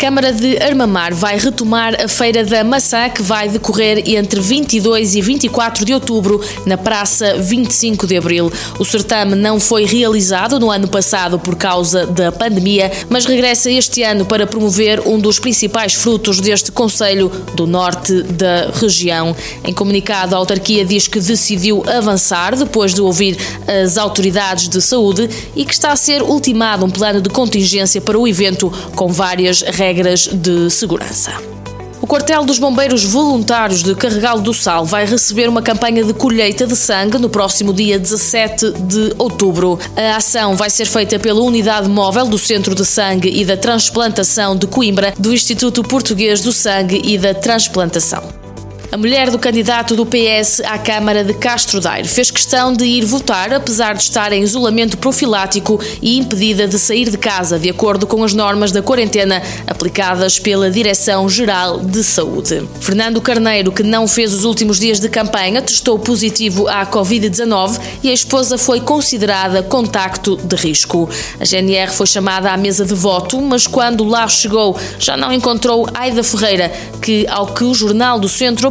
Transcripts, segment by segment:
Câmara de Armamar vai retomar a Feira da Maçã que vai decorrer entre 22 e 24 de outubro na Praça 25 de Abril. O certame não foi realizado no ano passado por causa da pandemia, mas regressa este ano para promover um dos principais frutos deste Conselho do Norte da região. Em comunicado, a autarquia diz que decidiu avançar depois de ouvir as autoridades de saúde e que está a ser ultimado um plano de contingência para o evento com várias regras regras de segurança. O Quartel dos Bombeiros Voluntários de Carregal do Sal vai receber uma campanha de colheita de sangue no próximo dia 17 de outubro. A ação vai ser feita pela Unidade Móvel do Centro de Sangue e da Transplantação de Coimbra, do Instituto Português do Sangue e da Transplantação. A mulher do candidato do PS à Câmara de Castro Daire fez questão de ir votar, apesar de estar em isolamento profilático e impedida de sair de casa, de acordo com as normas da quarentena aplicadas pela Direção-Geral de Saúde. Fernando Carneiro, que não fez os últimos dias de campanha, testou positivo à Covid-19 e a esposa foi considerada contacto de risco. A GNR foi chamada à mesa de voto, mas quando lá chegou já não encontrou Aida Ferreira, que, ao que o Jornal do Centro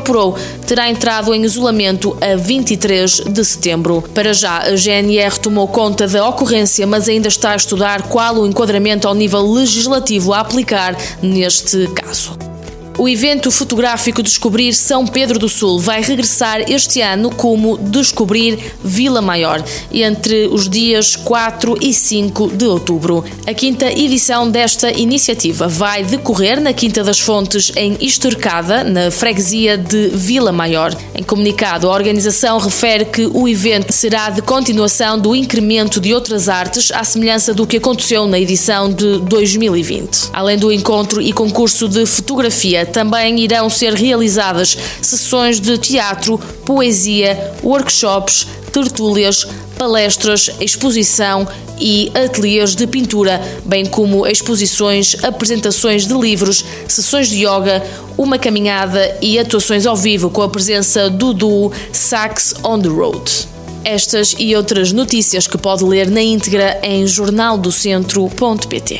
terá entrado em isolamento a 23 de setembro. Para já, a GNR tomou conta da ocorrência, mas ainda está a estudar qual o enquadramento ao nível legislativo a aplicar neste caso. O evento fotográfico Descobrir São Pedro do Sul vai regressar este ano como Descobrir Vila Maior, entre os dias 4 e 5 de outubro. A quinta edição desta iniciativa vai decorrer na Quinta das Fontes, em Estorcada, na freguesia de Vila Maior. Em comunicado, a organização refere que o evento será de continuação do incremento de outras artes, à semelhança do que aconteceu na edição de 2020. Além do encontro e concurso de fotografia, também irão ser realizadas sessões de teatro, poesia, workshops, tertúlias, palestras, exposição e ateliês de pintura, bem como exposições, apresentações de livros, sessões de yoga, uma caminhada e atuações ao vivo com a presença do duo Sax on the Road. Estas e outras notícias que pode ler na íntegra em jornaldocentro.pt.